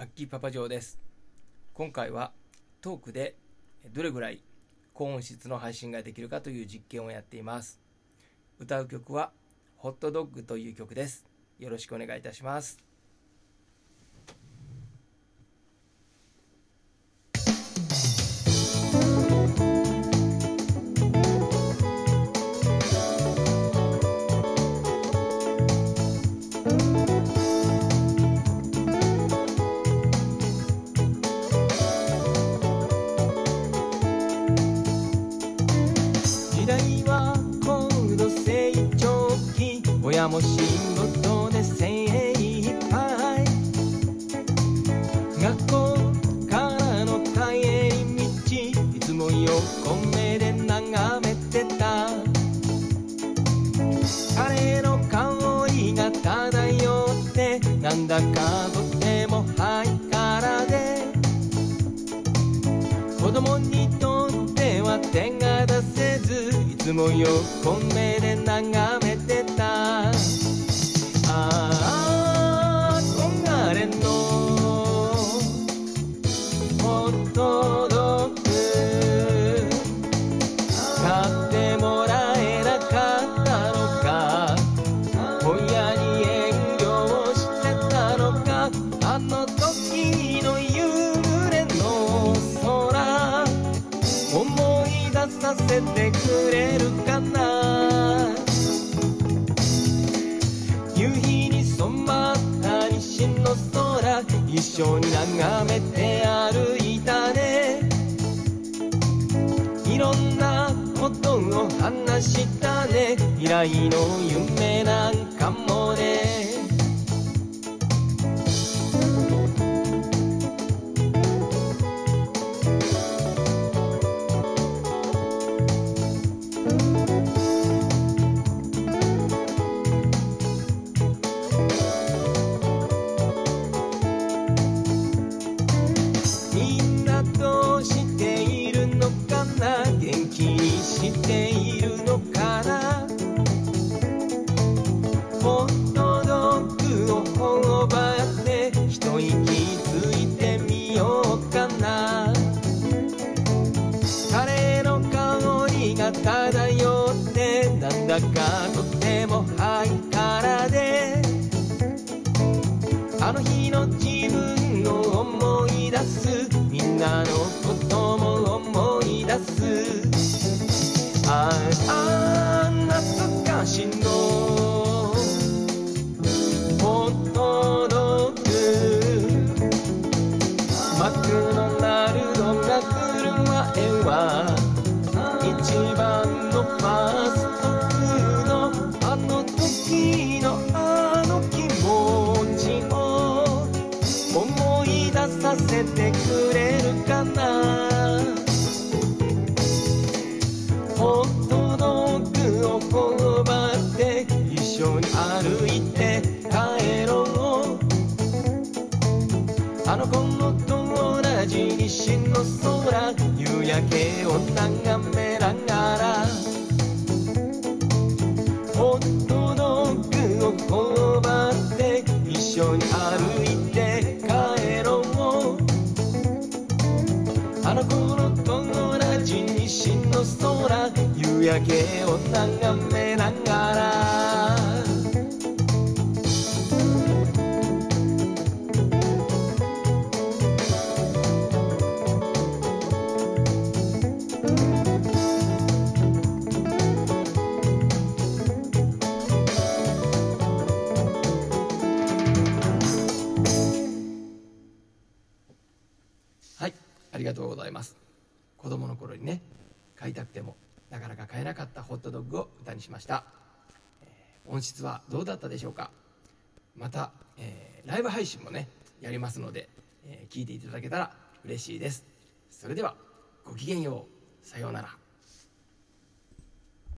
アッキーパパ嬢です。今回はトークでどれぐらい高音質の配信ができるかという実験をやっています。歌う曲はホットドッグという曲です。よろしくお願いいたします。親も仕事で精一杯学校からの帰り道いつも横目で眺めてた。彼の香りが漂ってなんだかとてもハイカラで。子供にとっては手がいつも横目で眺めてたさせてくれるかな。夕日に染まった西の空一緒に眺めて歩いたね。いろんなことを話したね。未来の夢なんかもね。が漂ってなんだかとてもハイカラであの日の自分を思い出すみんなのことも思い出す。ああ懐かしのホットドッグマクドナルドが来る前は一番のファーストフードあの時のあの気持ちを思い出させてくれるかな。ホットドッグを頬張って一緒に歩いて帰ろう。あの頃と同じ西の空夜景を眺めながらホットドッグを頬張って一緒に歩いて帰ろう。あの頃と同じ西の空夕焼けを眺めながらりがとうございます。子供の頃にね、買いたくてもなかなか買えなかったホットドッグを歌にしました。えー音質はどうだったでしょうか？また、えーライブ配信もね、やりますので、えー聞いていただけたら嬉しいです。それでは、ごきげんよう。さようなら。